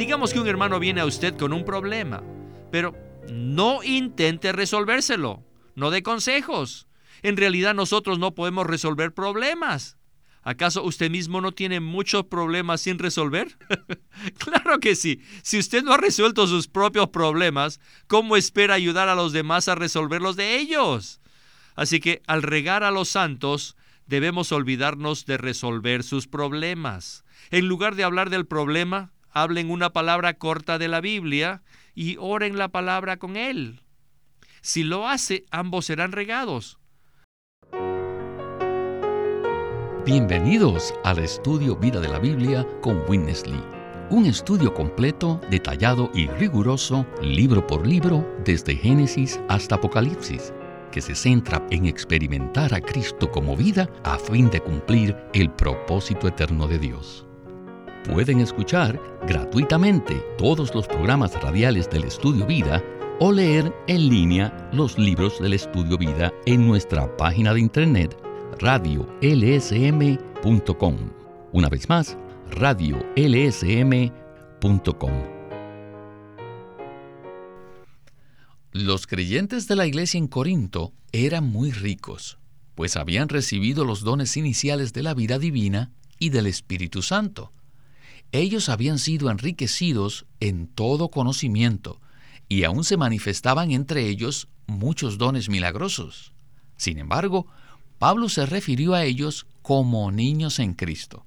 Digamos que un hermano viene a usted con un problema, pero no intente resolvérselo, no dé consejos. En realidad nosotros no podemos resolver problemas. ¿Acaso usted mismo no tiene muchos problemas sin resolver? claro que sí. Si usted no ha resuelto sus propios problemas, ¿cómo espera ayudar a los demás a resolver los de ellos? Así que al regar a los santos, debemos olvidarnos de resolver sus problemas. En lugar de hablar del problema, hablen una palabra corta de la Biblia y oren la palabra con él. Si lo hace, ambos serán regados. Bienvenidos al estudio Vida de la Biblia con Witness Lee. Un estudio completo, detallado y riguroso, libro por libro, desde Génesis hasta Apocalipsis, que se centra en experimentar a Cristo como vida a fin de cumplir el propósito eterno de Dios. Pueden escuchar gratuitamente todos los programas radiales del Estudio Vida o leer en línea los libros del Estudio Vida en nuestra página de internet radiolsm.com. Una vez más, radiolsm.com. Los creyentes de la iglesia en Corinto eran muy ricos, pues habían recibido los dones iniciales de la vida divina y del Espíritu Santo. Ellos habían sido enriquecidos en todo conocimiento, y aún se manifestaban entre ellos muchos dones milagrosos. Sin embargo, Pablo se refirió a ellos como niños en Cristo.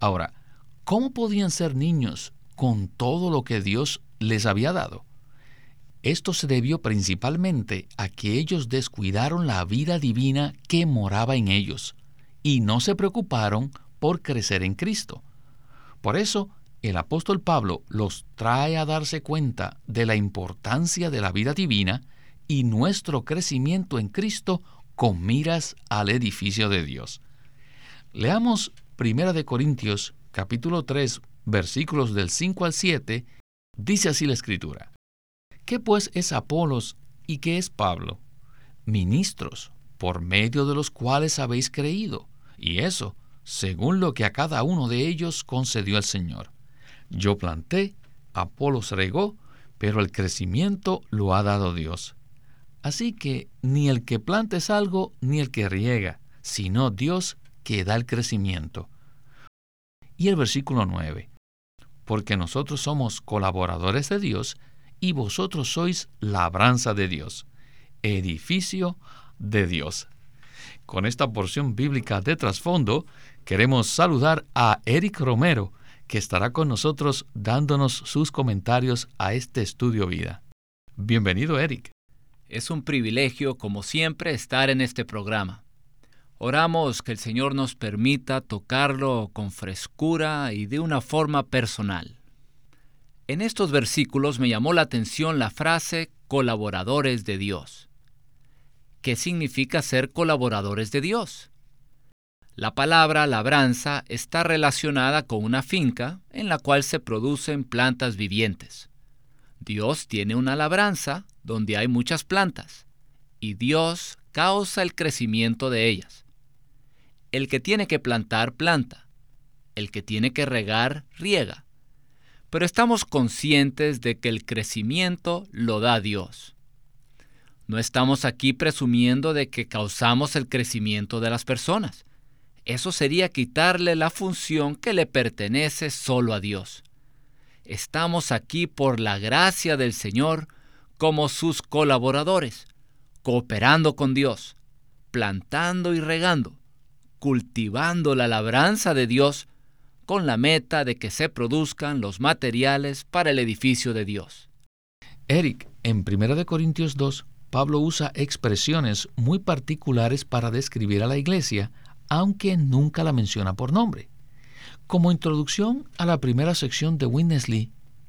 Ahora, ¿cómo podían ser niños con todo lo que Dios les había dado? Esto se debió principalmente a que ellos descuidaron la vida divina que moraba en ellos y no se preocuparon por crecer en Cristo. Por eso, el apóstol Pablo los trae a darse cuenta de la importancia de la vida divina y nuestro crecimiento en Cristo con miras al edificio de Dios. Leamos 1 de Corintios capítulo 3 versículos del 5 al 7, dice así la escritura. ¿Qué pues es Apolos y qué es Pablo? Ministros, por medio de los cuales habéis creído, y eso, según lo que a cada uno de ellos concedió el Señor. Yo planté, Apolos regó, pero el crecimiento lo ha dado Dios. Así que ni el que planta es algo, ni el que riega, sino Dios que da el crecimiento. Y el versículo 9, porque nosotros somos colaboradores de Dios y vosotros sois labranza de Dios, edificio de Dios. Con esta porción bíblica de trasfondo, queremos saludar a Eric Romero, que estará con nosotros dándonos sus comentarios a este estudio vida. Bienvenido, Eric. Es un privilegio, como siempre, estar en este programa. Oramos que el Señor nos permita tocarlo con frescura y de una forma personal. En estos versículos me llamó la atención la frase colaboradores de Dios. ¿Qué significa ser colaboradores de Dios? La palabra labranza está relacionada con una finca en la cual se producen plantas vivientes. Dios tiene una labranza donde hay muchas plantas, y Dios causa el crecimiento de ellas. El que tiene que plantar, planta. El que tiene que regar, riega. Pero estamos conscientes de que el crecimiento lo da Dios. No estamos aquí presumiendo de que causamos el crecimiento de las personas. Eso sería quitarle la función que le pertenece solo a Dios. Estamos aquí por la gracia del Señor como sus colaboradores, cooperando con Dios, plantando y regando, cultivando la labranza de Dios con la meta de que se produzcan los materiales para el edificio de Dios. Eric, en 1 Corintios 2, Pablo usa expresiones muy particulares para describir a la iglesia, aunque nunca la menciona por nombre. Como introducción a la primera sección de Witness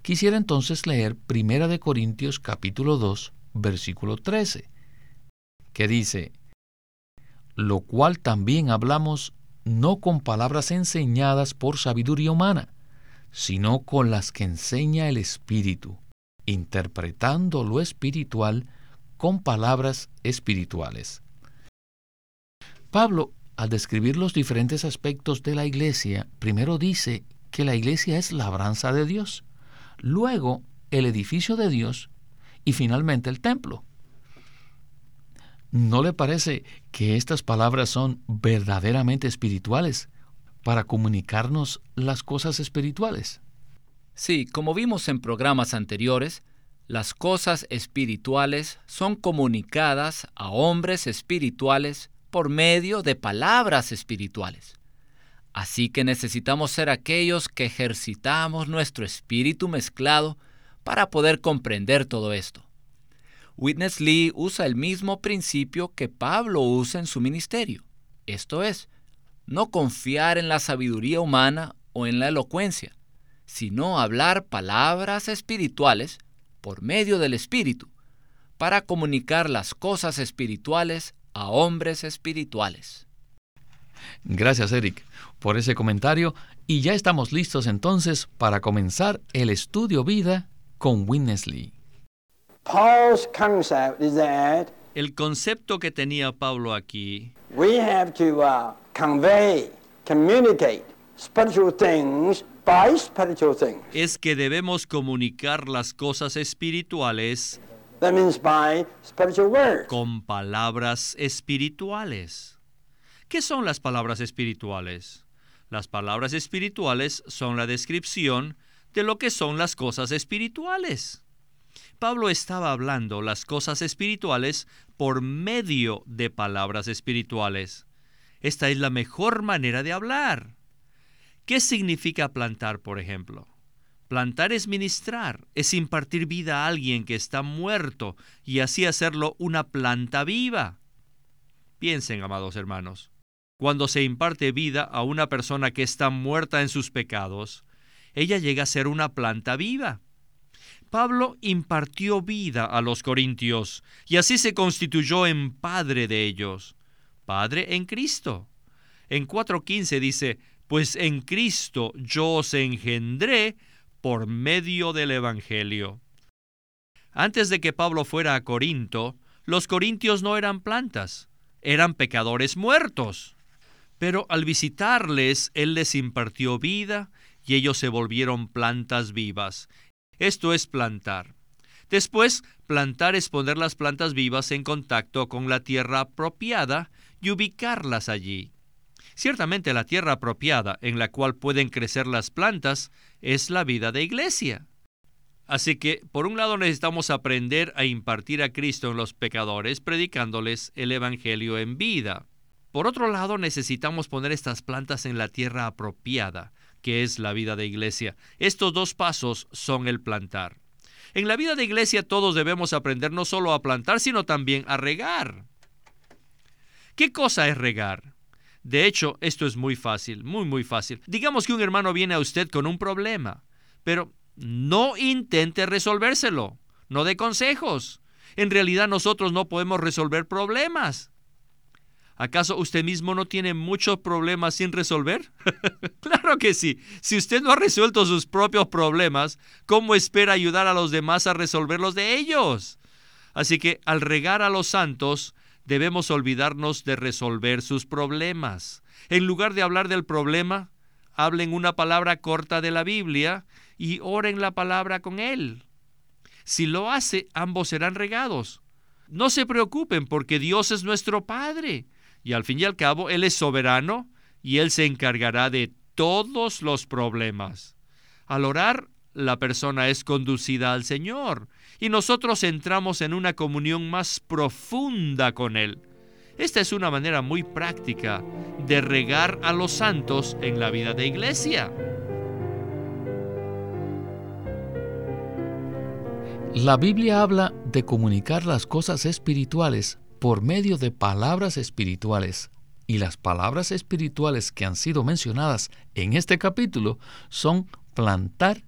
quisiera entonces leer 1 Corintios capítulo 2, versículo 13, que dice, lo cual también hablamos no con palabras enseñadas por sabiduría humana, sino con las que enseña el Espíritu, interpretando lo espiritual con palabras espirituales. Pablo al describir los diferentes aspectos de la iglesia, primero dice que la iglesia es labranza de Dios, luego el edificio de Dios y finalmente el templo. ¿No le parece que estas palabras son verdaderamente espirituales para comunicarnos las cosas espirituales? Sí, como vimos en programas anteriores, las cosas espirituales son comunicadas a hombres espirituales por medio de palabras espirituales. Así que necesitamos ser aquellos que ejercitamos nuestro espíritu mezclado para poder comprender todo esto. Witness Lee usa el mismo principio que Pablo usa en su ministerio. Esto es, no confiar en la sabiduría humana o en la elocuencia, sino hablar palabras espirituales por medio del Espíritu, para comunicar las cosas espirituales a hombres espirituales. Gracias, Eric, por ese comentario y ya estamos listos entonces para comenzar el estudio vida con Witness Lee. Paul's concept is that el concepto que tenía Pablo aquí we have to uh, convey, communicate spiritual things. Es que debemos comunicar las cosas espirituales That means by spiritual words. con palabras espirituales. ¿Qué son las palabras espirituales? Las palabras espirituales son la descripción de lo que son las cosas espirituales. Pablo estaba hablando las cosas espirituales por medio de palabras espirituales. Esta es la mejor manera de hablar. ¿Qué significa plantar, por ejemplo? Plantar es ministrar, es impartir vida a alguien que está muerto y así hacerlo una planta viva. Piensen, amados hermanos, cuando se imparte vida a una persona que está muerta en sus pecados, ella llega a ser una planta viva. Pablo impartió vida a los corintios y así se constituyó en padre de ellos, padre en Cristo. En 4.15 dice, pues en Cristo yo os engendré por medio del Evangelio. Antes de que Pablo fuera a Corinto, los corintios no eran plantas, eran pecadores muertos. Pero al visitarles, Él les impartió vida y ellos se volvieron plantas vivas esto es plantar. Después, plantar es poner las plantas vivas en contacto con la tierra apropiada y ubicarlas allí. Ciertamente la tierra apropiada en la cual pueden crecer las plantas es la vida de iglesia. Así que, por un lado, necesitamos aprender a impartir a Cristo en los pecadores, predicándoles el Evangelio en vida. Por otro lado, necesitamos poner estas plantas en la tierra apropiada, que es la vida de iglesia. Estos dos pasos son el plantar. En la vida de iglesia todos debemos aprender no solo a plantar, sino también a regar. ¿Qué cosa es regar? De hecho, esto es muy fácil, muy, muy fácil. Digamos que un hermano viene a usted con un problema, pero no intente resolvérselo, no dé consejos. En realidad nosotros no podemos resolver problemas. ¿Acaso usted mismo no tiene muchos problemas sin resolver? claro que sí. Si usted no ha resuelto sus propios problemas, ¿cómo espera ayudar a los demás a resolver los de ellos? Así que al regar a los santos, debemos olvidarnos de resolver sus problemas. En lugar de hablar del problema, hablen una palabra corta de la Biblia y oren la palabra con él. Si lo hace, ambos serán regados. No se preocupen porque Dios es nuestro Padre y al fin y al cabo, Él es soberano y Él se encargará de todos los problemas. Al orar, la persona es conducida al Señor y nosotros entramos en una comunión más profunda con Él. Esta es una manera muy práctica de regar a los santos en la vida de iglesia. La Biblia habla de comunicar las cosas espirituales por medio de palabras espirituales. Y las palabras espirituales que han sido mencionadas en este capítulo son plantar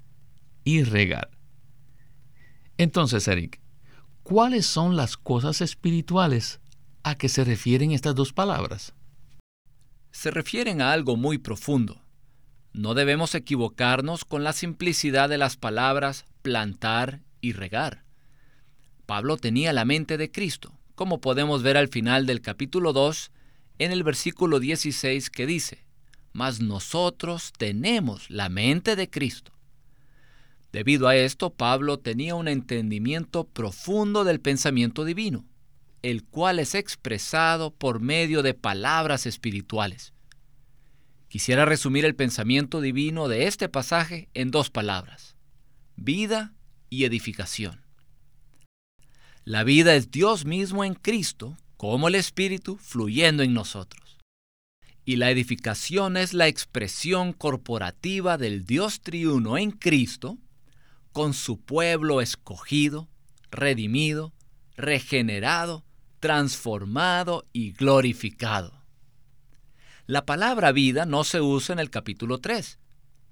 y regar. Entonces, Eric, ¿cuáles son las cosas espirituales a que se refieren estas dos palabras? Se refieren a algo muy profundo. No debemos equivocarnos con la simplicidad de las palabras plantar y regar. Pablo tenía la mente de Cristo como podemos ver al final del capítulo 2, en el versículo 16 que dice, Mas nosotros tenemos la mente de Cristo. Debido a esto, Pablo tenía un entendimiento profundo del pensamiento divino, el cual es expresado por medio de palabras espirituales. Quisiera resumir el pensamiento divino de este pasaje en dos palabras, vida y edificación. La vida es Dios mismo en Cristo, como el Espíritu fluyendo en nosotros. Y la edificación es la expresión corporativa del Dios triuno en Cristo, con su pueblo escogido, redimido, regenerado, transformado y glorificado. La palabra vida no se usa en el capítulo 3,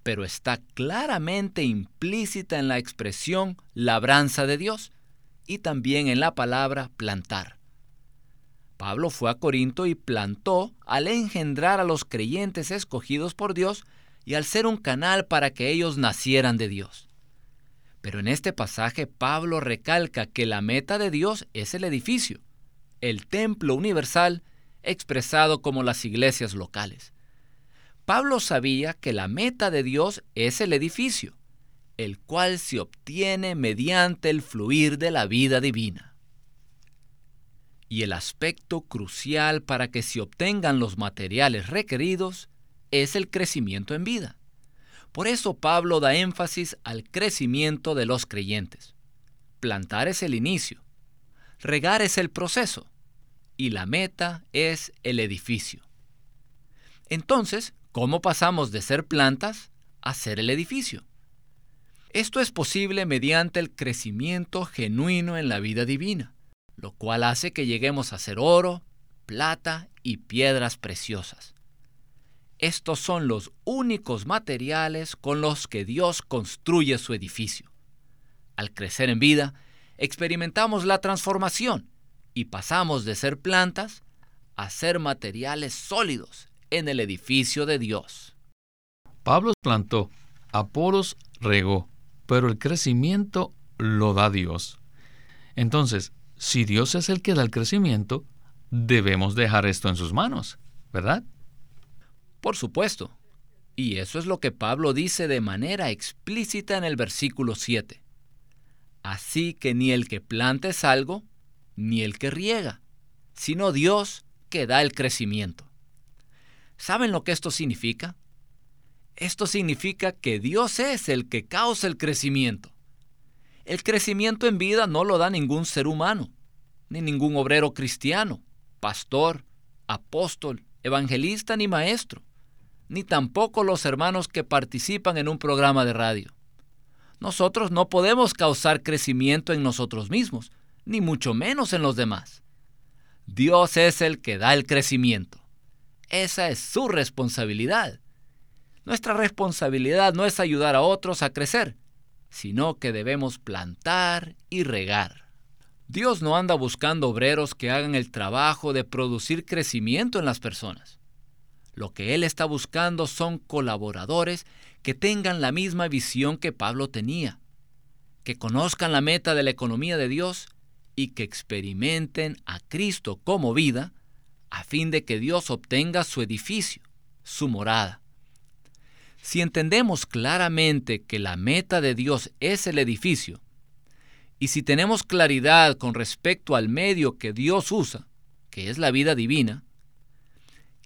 pero está claramente implícita en la expresión labranza de Dios y también en la palabra plantar. Pablo fue a Corinto y plantó al engendrar a los creyentes escogidos por Dios y al ser un canal para que ellos nacieran de Dios. Pero en este pasaje Pablo recalca que la meta de Dios es el edificio, el templo universal expresado como las iglesias locales. Pablo sabía que la meta de Dios es el edificio, el cual se obtiene mediante el fluir de la vida divina. Y el aspecto crucial para que se obtengan los materiales requeridos es el crecimiento en vida. Por eso Pablo da énfasis al crecimiento de los creyentes. Plantar es el inicio, regar es el proceso y la meta es el edificio. Entonces, ¿Cómo pasamos de ser plantas a ser el edificio? Esto es posible mediante el crecimiento genuino en la vida divina, lo cual hace que lleguemos a ser oro, plata y piedras preciosas. Estos son los únicos materiales con los que Dios construye su edificio. Al crecer en vida, experimentamos la transformación y pasamos de ser plantas a ser materiales sólidos en el edificio de Dios. Pablo plantó, Apolos regó, pero el crecimiento lo da Dios. Entonces, si Dios es el que da el crecimiento, debemos dejar esto en sus manos, ¿verdad? Por supuesto. Y eso es lo que Pablo dice de manera explícita en el versículo 7. Así que ni el que planta es algo, ni el que riega, sino Dios que da el crecimiento. ¿Saben lo que esto significa? Esto significa que Dios es el que causa el crecimiento. El crecimiento en vida no lo da ningún ser humano, ni ningún obrero cristiano, pastor, apóstol, evangelista ni maestro, ni tampoco los hermanos que participan en un programa de radio. Nosotros no podemos causar crecimiento en nosotros mismos, ni mucho menos en los demás. Dios es el que da el crecimiento. Esa es su responsabilidad. Nuestra responsabilidad no es ayudar a otros a crecer, sino que debemos plantar y regar. Dios no anda buscando obreros que hagan el trabajo de producir crecimiento en las personas. Lo que Él está buscando son colaboradores que tengan la misma visión que Pablo tenía, que conozcan la meta de la economía de Dios y que experimenten a Cristo como vida a fin de que Dios obtenga su edificio, su morada. Si entendemos claramente que la meta de Dios es el edificio, y si tenemos claridad con respecto al medio que Dios usa, que es la vida divina,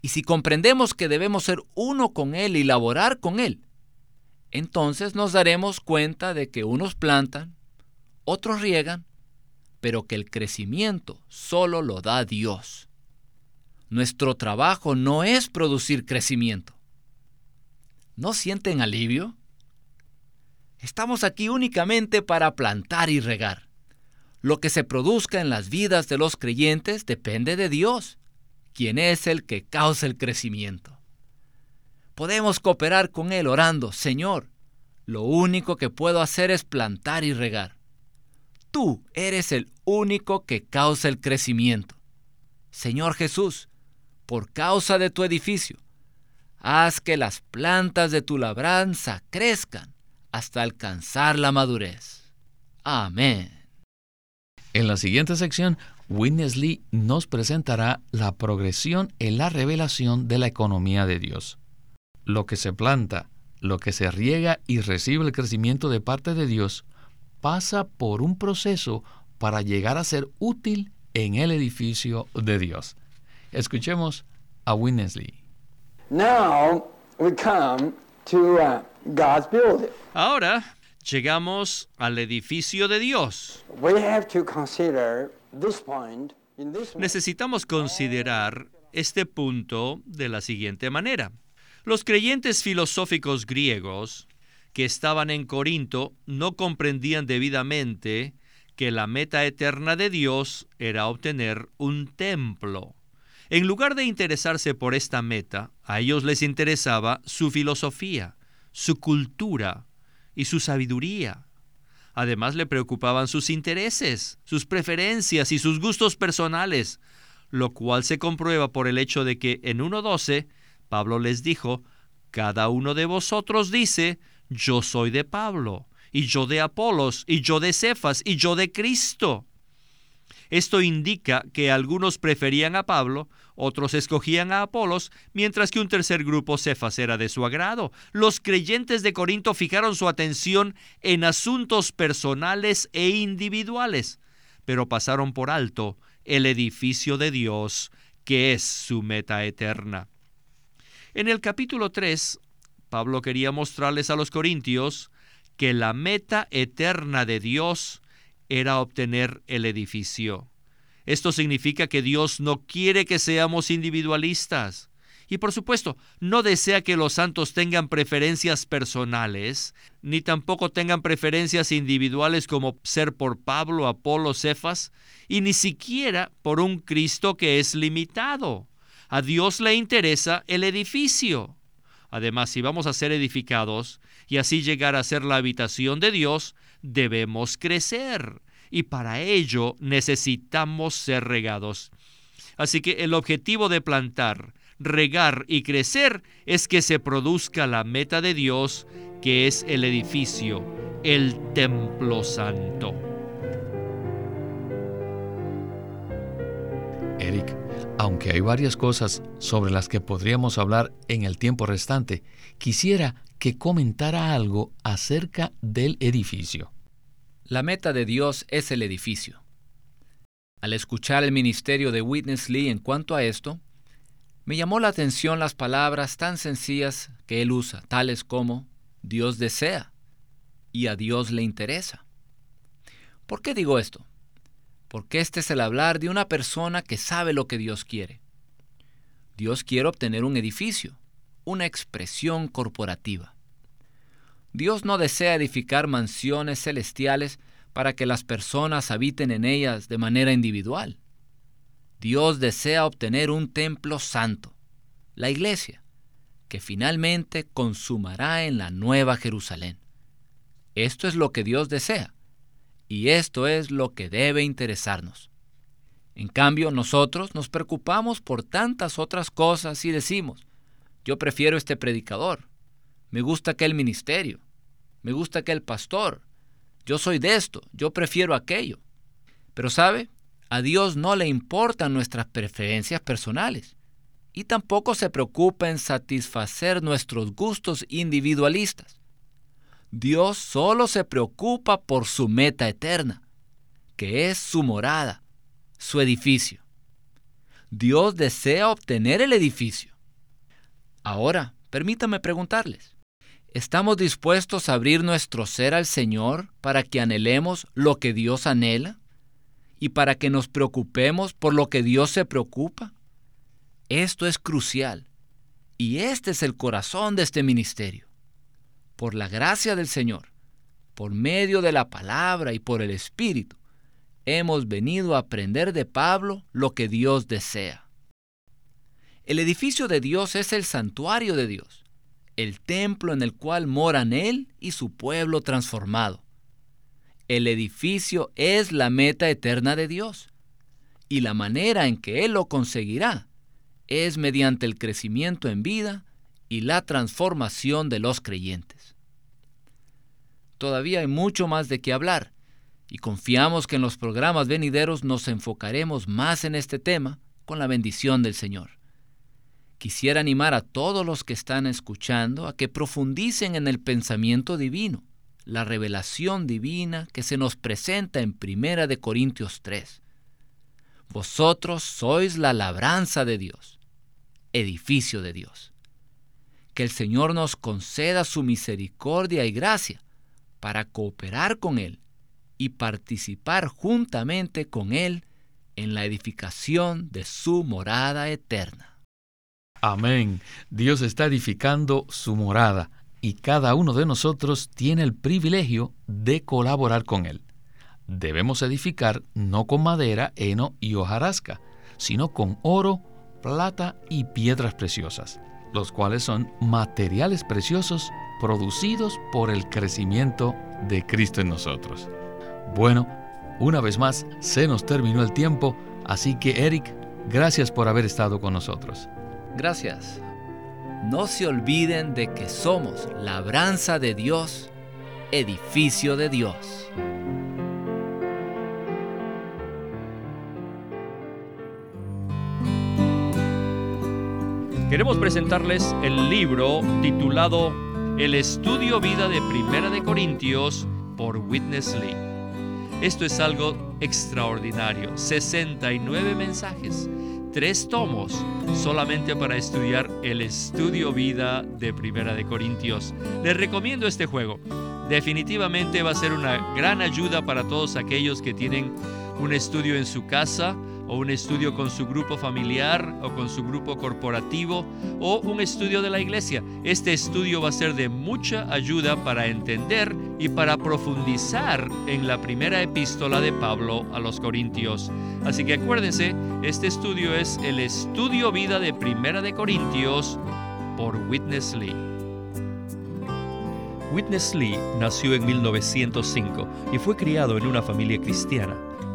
y si comprendemos que debemos ser uno con Él y laborar con Él, entonces nos daremos cuenta de que unos plantan, otros riegan, pero que el crecimiento solo lo da Dios. Nuestro trabajo no es producir crecimiento. ¿No sienten alivio? Estamos aquí únicamente para plantar y regar. Lo que se produzca en las vidas de los creyentes depende de Dios, quien es el que causa el crecimiento. Podemos cooperar con Él orando, Señor, lo único que puedo hacer es plantar y regar. Tú eres el único que causa el crecimiento. Señor Jesús, por causa de tu edificio. Haz que las plantas de tu labranza crezcan hasta alcanzar la madurez. Amén. En la siguiente sección, Witness Lee nos presentará la progresión en la revelación de la economía de Dios. Lo que se planta lo que se riega y recibe el crecimiento de parte de Dios pasa por un proceso para llegar a ser útil en el edificio de Dios. Escuchemos a Winnesley. Now we come to uh, God's building. Ahora llegamos al edificio de Dios. Necesitamos considerar este punto de la siguiente manera. Los creyentes filosóficos griegos que estaban en Corinto no comprendían debidamente que la meta eterna de Dios era obtener un templo. En lugar de interesarse por esta meta, a ellos les interesaba su filosofía, su cultura y su sabiduría. Además le preocupaban sus intereses, sus preferencias y sus gustos personales, lo cual se comprueba por el hecho de que en 1.12 Pablo les dijo, cada uno de vosotros dice, yo soy de Pablo, y yo de Apolos, y yo de Cefas, y yo de Cristo. Esto indica que algunos preferían a Pablo, otros escogían a Apolos, mientras que un tercer grupo Cefas era de su agrado. Los creyentes de Corinto fijaron su atención en asuntos personales e individuales, pero pasaron por alto el edificio de Dios, que es su meta eterna. En el capítulo 3, Pablo quería mostrarles a los corintios que la meta eterna de Dios era obtener el edificio. Esto significa que Dios no quiere que seamos individualistas. Y por supuesto, no desea que los santos tengan preferencias personales, ni tampoco tengan preferencias individuales como ser por Pablo, Apolo, Cefas, y ni siquiera por un Cristo que es limitado. A Dios le interesa el edificio. Además, si vamos a ser edificados y así llegar a ser la habitación de Dios, debemos crecer. Y para ello necesitamos ser regados. Así que el objetivo de plantar, regar y crecer es que se produzca la meta de Dios, que es el edificio, el templo santo. Eric, aunque hay varias cosas sobre las que podríamos hablar en el tiempo restante, quisiera que comentara algo acerca del edificio. La meta de Dios es el edificio. Al escuchar el ministerio de Witness Lee en cuanto a esto, me llamó la atención las palabras tan sencillas que él usa, tales como Dios desea y a Dios le interesa. ¿Por qué digo esto? Porque este es el hablar de una persona que sabe lo que Dios quiere. Dios quiere obtener un edificio, una expresión corporativa. Dios no desea edificar mansiones celestiales para que las personas habiten en ellas de manera individual. Dios desea obtener un templo santo, la iglesia, que finalmente consumará en la nueva Jerusalén. Esto es lo que Dios desea y esto es lo que debe interesarnos. En cambio, nosotros nos preocupamos por tantas otras cosas y decimos, yo prefiero este predicador, me gusta aquel ministerio, me gusta aquel pastor, yo soy de esto, yo prefiero aquello. Pero sabe, a Dios no le importan nuestras preferencias personales y tampoco se preocupa en satisfacer nuestros gustos individualistas. Dios solo se preocupa por su meta eterna, que es su morada, su edificio. Dios desea obtener el edificio. Ahora, permítame preguntarles, ¿estamos dispuestos a abrir nuestro ser al Señor para que anhelemos lo que Dios anhela? ¿Y para que nos preocupemos por lo que Dios se preocupa? Esto es crucial. Y este es el corazón de este ministerio por la gracia del Señor, por medio de la palabra y por el Espíritu, hemos venido a aprender de Pablo lo que Dios desea. El edificio de Dios es el santuario de Dios, el templo en el cual moran Él y su pueblo transformado. El edificio es la meta eterna de Dios, y la manera en que Él lo conseguirá es mediante el crecimiento en vida y la transformación de los creyentes todavía hay mucho más de qué hablar y confiamos que en los programas venideros nos enfocaremos más en este tema con la bendición del Señor. Quisiera animar a todos los que están escuchando a que profundicen en el pensamiento divino, la revelación divina que se nos presenta en Primera de Corintios 3. Vosotros sois la labranza de Dios, edificio de Dios. Que el Señor nos conceda su misericordia y gracia para cooperar con Él y participar juntamente con Él en la edificación de su morada eterna. Amén. Dios está edificando su morada y cada uno de nosotros tiene el privilegio de colaborar con Él. Debemos edificar no con madera, heno y hojarasca, sino con oro, plata y piedras preciosas, los cuales son materiales preciosos producidos por el crecimiento de Cristo en nosotros. Bueno, una vez más, se nos terminó el tiempo, así que Eric, gracias por haber estado con nosotros. Gracias. No se olviden de que somos labranza de Dios, edificio de Dios. Queremos presentarles el libro titulado El estudio vida de Primera de Corintios por Witness Lee. Esto es algo extraordinario, 69 mensajes tres tomos solamente para estudiar el estudio vida de Primera de Corintios. Les recomiendo este juego. Definitivamente va a ser una gran ayuda para todos aquellos que tienen un estudio en su casa o un estudio con su grupo familiar o con su grupo corporativo o un estudio de la iglesia. Este estudio va a ser de mucha ayuda para entender y para profundizar en la primera epístola de Pablo a los Corintios. Así que acuérdense, este estudio es el estudio vida de Primera de Corintios por Witness Lee. Witness Lee nació en 1905 y fue criado en una familia cristiana.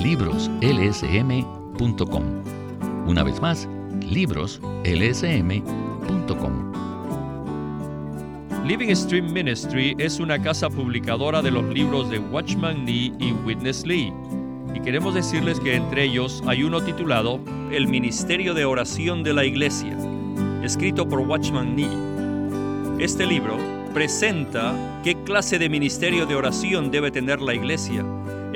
libroslsm.com. Una vez más, libroslsm.com. Living Stream Ministry es una casa publicadora de los libros de Watchman Nee y Witness Lee. Y queremos decirles que entre ellos hay uno titulado El Ministerio de Oración de la Iglesia, escrito por Watchman Nee. Este libro presenta qué clase de ministerio de oración debe tener la iglesia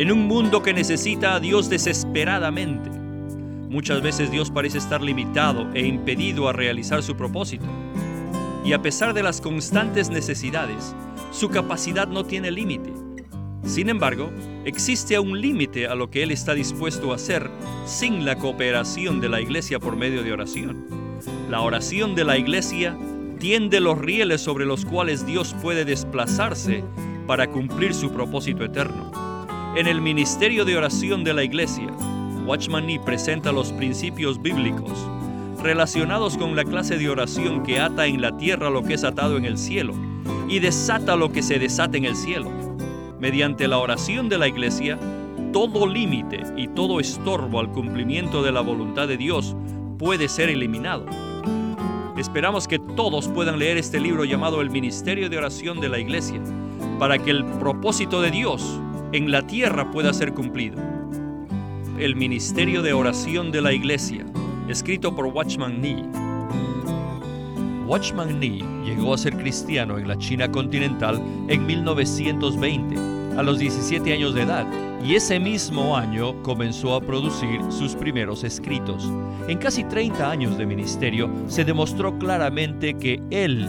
en un mundo que necesita a Dios desesperadamente. Muchas veces Dios parece estar limitado e impedido a realizar su propósito y a pesar de las constantes necesidades, su capacidad no tiene límite. Sin embargo, existe un límite a lo que Él está dispuesto a hacer sin la cooperación de la iglesia por medio de oración. La oración de la iglesia tiende los rieles sobre los cuales Dios puede desplazarse para cumplir su propósito eterno. En el ministerio de oración de la iglesia, Watchman Nee presenta los principios bíblicos relacionados con la clase de oración que ata en la tierra lo que es atado en el cielo y desata lo que se desata en el cielo. Mediante la oración de la iglesia, todo límite y todo estorbo al cumplimiento de la voluntad de Dios puede ser eliminado. Esperamos que todos puedan leer este libro llamado El Ministerio de Oración de la Iglesia, para que el propósito de Dios en la tierra pueda ser cumplido. El Ministerio de Oración de la Iglesia escrito por Watchman Nee. Watchman Nee llegó a ser cristiano en la China continental en 1920, a los 17 años de edad, y ese mismo año comenzó a producir sus primeros escritos. En casi 30 años de ministerio se demostró claramente que él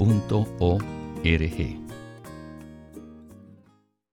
punto o r g